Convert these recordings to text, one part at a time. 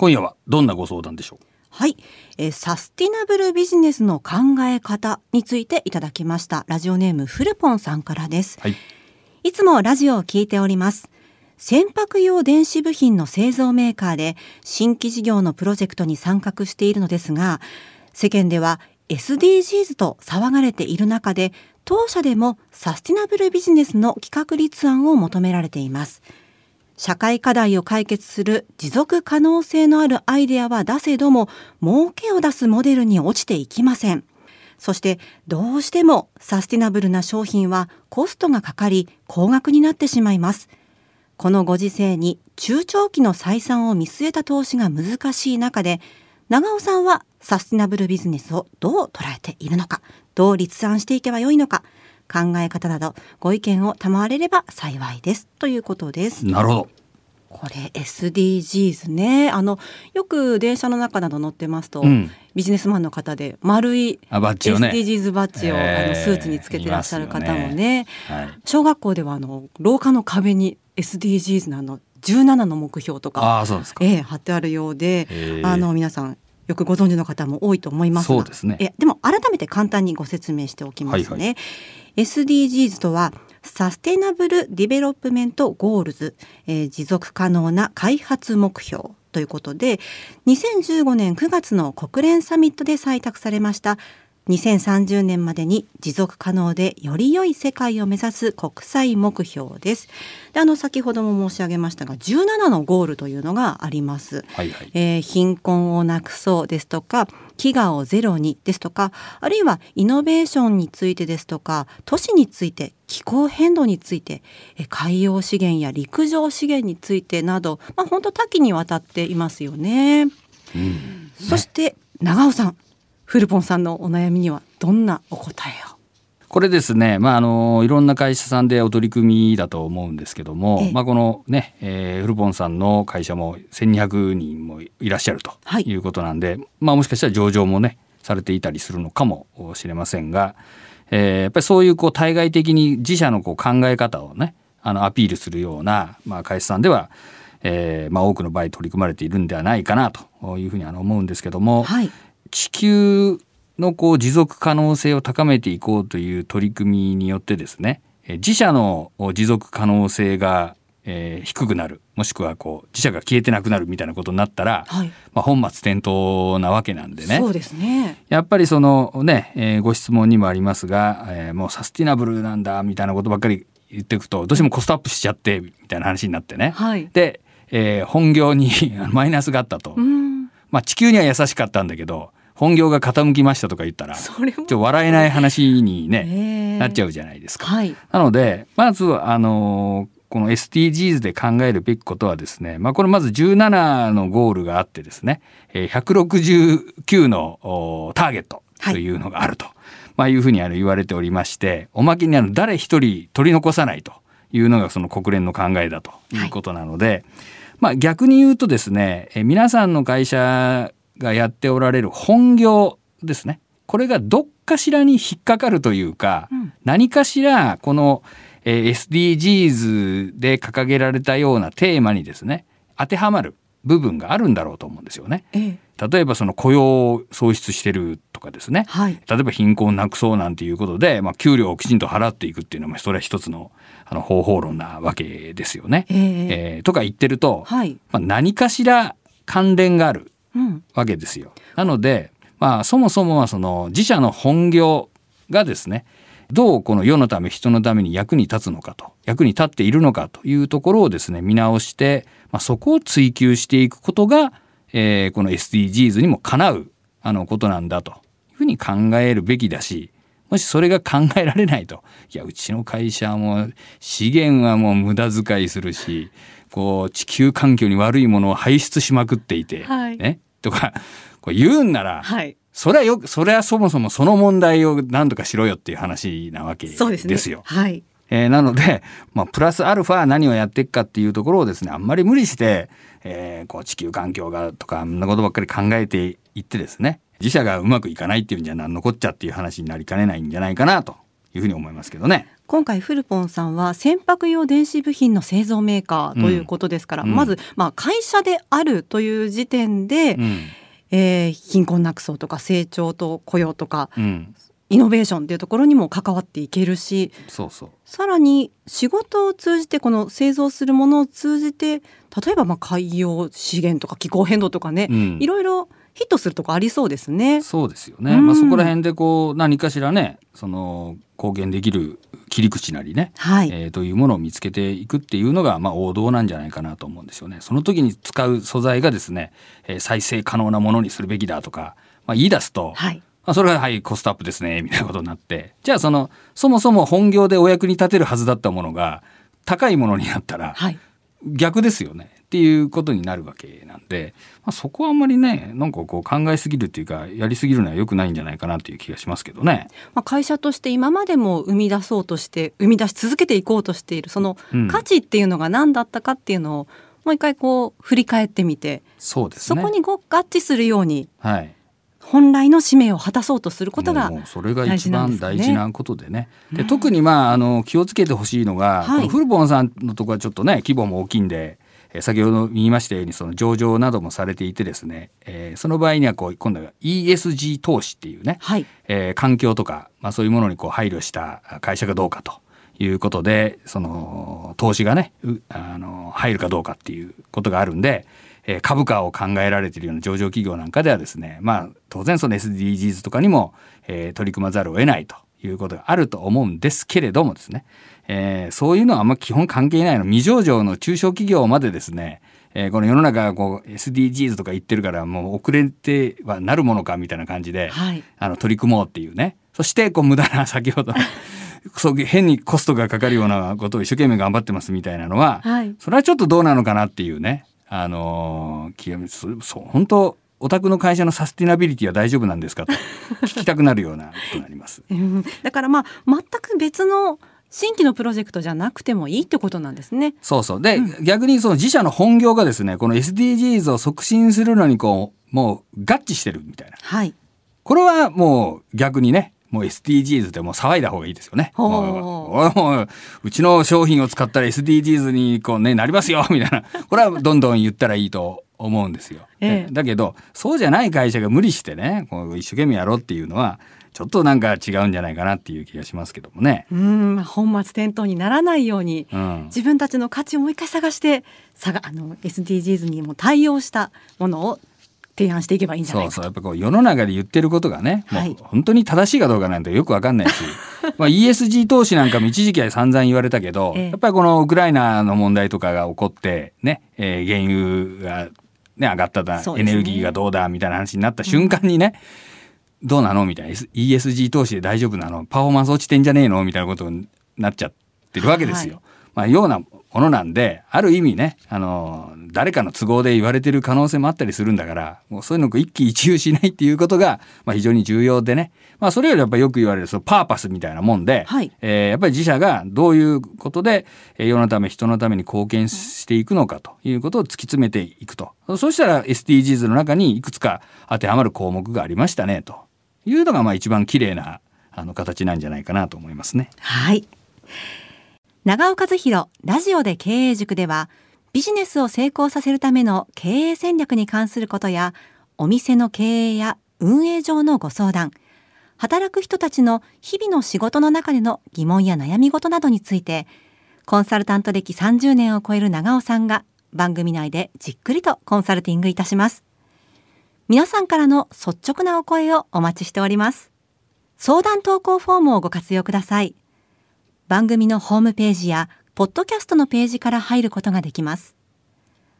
今夜はどんなご相談でしょう？はい、えー、サスティナブルビジネスの考え方についていただきました。ラジオネームフルポンさんからです、はい、いつもラジオを聞いております。船舶用電子部品の製造メーカーで新規事業のプロジェクトに参画しているのですが世間では SDGs と騒がれている中で当社でもサスティナブルビジネスの企画立案を求められています社会課題を解決する持続可能性のあるアイデアは出せども儲けを出すモデルに落ちていきません。そしてどうしてもサスティナブルな商品はコストがかかり高額になってしまいます。このご時世に中長期の採算を見据えた投資が難しい中で長尾さんはサスティナブルビジネスをどう捉えているのかどう立案していけばよいのか考え方などご意見を賜れれば幸いです。ということです。なるほど。これ SDGs ね。あのよく電車の中など乗ってますと、うん、ビジネスマンの方で丸い SDGs バッジを、ね、あのスーツにつけてらっしゃる方もね、ね。はい、小学校ではあの廊下の壁に SDGs のあの17の目標とかあそうですか、えー、貼ってあるようであの皆さんよくご存知の方も多いと思いますそうですねえでも改めて簡単にご説明しておきますね。はいはい、SDGs とは Sustainable Development Goals、えー、持続可能な開発目標ということで2015年9月の国連サミットで採択されました2030年までに持続可能でより良い世界を目指す国際目標です。であの先ほども申し上げましたが17のゴールというのがあります。はいはい、えー、貧困をなくそうですとか飢餓をゼロにですとかあるいはイノベーションについてですとか都市について気候変動について海洋資源や陸上資源についてなど、まあ、本当多岐にわたっていますよね。うん、そして長尾さんフルポンさんのお悩みにはどんなお答えを？これですね、まあ、あのいろんな会社さんでお取り組みだと思うんですけども、まあ、このね、えー、フルポンさんの会社も1200人もいらっしゃるとい。うことなんで、はい、まあ、もしかしたら上場もねされていたりするのかもしれませんが、えー、やっぱりそういうこう対外的に自社のこう考え方をねあのアピールするような、まあ、会社さんでは、えーまあ、多くの場合取り組まれているんではないかなというふうにあの思うんですけども、はい、地球のこう持続可能性を高めていこうという取り組みによってですね自社の持続可能性が、えー、低くなる。もしくはこう自社が消えてなくなるみたいなことになったら、はい、まあ、本末転倒なわけなんでね。そうですね。やっぱりそのね、えー、ご質問にもありますが、えー、もうサスティナブルなんだみたいなことばっかり言っていくとどうしてもコストアップしちゃってみたいな話になってね、はい、で、えー、本業に マイナスがあったと。まあ、地球には優しかったんだけど本業が傾きましたとか言ったらちょっと笑えない話にね、なっちゃうじゃないですか。はい、なのでまずあのこの SDGs で考えるべきことはですね、まあ、これまず17のゴールがあってですね169のターゲットというのがあると、はい、まあ、いうふうにあの言われておりましておまけにあの誰一人取り残さないというのがその国連の考えだということなので、はい、まあ、逆に言うとですね皆さんの会社がやっておられる本業ですね。これがどっかしらに引っかかるというか、うん、何かしらこの、えー、SDGs で掲げられたようなテーマにですね当てはまる部分があるんだろうと思うんですよね。ええ、例えばその雇用を創出してるとかですね、はい、例えば貧困をなくそうなんていうことで、まあ、給料をきちんと払っていくっていうのはそれは一つのあの方法論なわけですよね。えー、えー、とか言ってると、はい、まあ、何かしら関連があるわけですよ。なので、まあ、そもそもはその自社の本業がですねどうこの世のため人のために役に立つのかと役に立っているのかというところをですね見直して、まあ、そこを追求していくことが、えー、この SDGs にもかなうあのことなんだというふうに考えるべきだしもしそれが考えられないといやうちの会社も資源はもう無駄遣いするしこう地球環境に悪いものを排出しまくっていて、はい、ね。とかこう言うんなら、はい、それはよそれはそもそもその問題を何とかしろよっていう話なわけですよ。すね、はい。えー、なので、まあ、プラスアルファ何をやっていくかっていうところをですねあんまり無理して、えー、こう地球環境がとかあんなことばっかり考えていってですね自社がうまくいかないっていうんじゃ残っちゃっていう話になりかねないんじゃないかなというふうに思いますけどね。今回フルポンさんは船舶用電子部品の製造メーカーということですから、うん、まず、まあ、会社であるという時点で、うん、えー、貧困なくそうとか成長と雇用とか、うん、イノベーションっていうところにも関わっていけるしそうそう。さらに仕事を通じてこの製造するものを通じて例えばまあ海洋資源とか気候変動とかね、いろいろヒットするとこありそうですね。そうですよね。うん、まあそこら辺でこう何かしらね、その貢献できる切り口なりね、はい、えー、というものを見つけていくっていうのがまあ王道なんじゃないかなと思うんですよね。その時に使う素材がですね、えー、再生可能なものにするべきだとか、まあ言い出すと、はい、まあ、それがはいコストアップですねみたいなことになってじゃあそのそもそも本業でお役に立てるはずだったものが高いものになったら、はい、逆ですよねっていうことになるわけなんで、まあ、そこはあんまりねなんかこう考えすぎるっていうかやりすぎるのは良くないんじゃないかなっていう気がしますけどね。まあ、会社として今までも生み出そうとして生み出し続けていこうとしているその価値っていうのが何だったかっていうのを、もう一回こう振り返ってみてそうです、ね、そこに合致するように、はい、本来の使命を果たそうとすることが、ね、それが一番大事なことでね。で特にまああの気をつけてほしいのが、はい、フルボンさんのところはちょっとね規模も大きいんで。先ほど言いましたようにその上場などもされていてですね、えー、その場合にはこう今度は ESG 投資っていうね、はい、えー、環境とか、まあ、そういうものにこう配慮した会社かどうかということでその投資がねあの入るかどうかっていうことがあるんで、え株価を考えられているような上場企業なんかではですねまあ当然その SDGs とかにも、えー、取り組まざるを得ないということがあると思うんですけれどもですね、えー、そういうのはあんま基本関係ないの。未上場の中小企業までですね。えー、この世の中がこう SDGs とか言ってるからもう遅れてはなるものかみたいな感じで、はい、あの取り組もうっていうね。そしてこう無駄な 先ほどそう変にコストがかかるようなことを一生懸命頑張ってますみたいなのは、はい、それはちょっとどうなのかなっていうね。あの気がそう本当お宅の会社のサスティナビリティは大丈夫なんですかと 聞きたくなるようなことになります。だからまあ全く別の新規のプロジェクトじゃなくてもいいってことなんですね。そうそうで、うん、逆にその自社の本業がですねこの SDGs を促進するのにこうもう合致してるみたいな。はい。これはもう逆にねもう SDGs でも騒いだ方がいいですよね。うちの商品を使ったら SDGs にこう、ね、なりますよみたいなこれはどんどん言ったらいいと思うんですよ。ええ、だけどそうじゃない会社が無理してねこう一生懸命やろうっていうのはちょっとなんか違うんじゃないかなっていう気がしますけどもね。うん本末転倒にならないように、うん、自分たちの価値をもう一回探してさがあの SDGs にも対応したものを提案していけばいいんじゃないかそうそうやっぱこう世の中で言ってることがね、はい、もう本当に正しいかどうかなんてよくわかんないし。まあ ESG 投資なんかも一時期は散々言われたけど、えー、やっぱりこのウクライナの問題とかが起こってね、えー、原油が、ね、上がっただ、ね、エネルギーがどうだみたいな話になった瞬間にね、うん、どうなのみたいな ESG 投資で大丈夫なの？パフォーマンス落ちてんじゃねえの？みたいなことになっちゃってるわけですよ。はい。まあ、ようなものなんである意味ねあの誰かの都合で言われてる可能性もあったりするんだからもうそういうのを一喜一憂しないっていうことが、まあ、非常に重要でね、まあ、それよりやっぱよく言われるそのパーパスみたいなもんで、はい、えー、やっぱり自社がどういうことで世のため人のために貢献していくのかということを突き詰めていくと。そしたら SDGs の中にいくつか当てはまる項目がありましたねというのがまあ一番綺麗なあの形なんじゃないかなと思いますね。はい長尾和弘ラジオで経営塾ではビジネスを成功させるための経営戦略に関することやお店の経営や運営上のご相談働く人たちの日々の仕事の中での疑問や悩み事などについてコンサルタント歴30年を超える長尾さんが番組内でじっくりとコンサルティングいたします。皆さんからの率直なお声をお待ちしております。相談投稿フォームをご活用ください。番組のホームページやポッドキャストのページから入ることができます。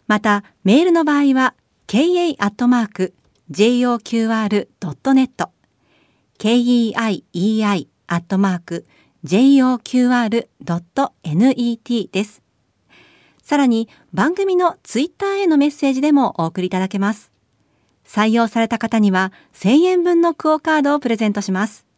また、メールの場合は、kei.joqr.net keiei.joqr.net です。さらに、番組のツイッターへのメッセージでもお送りいただけます。採用された方には、1000円分のクオカードをプレゼントします。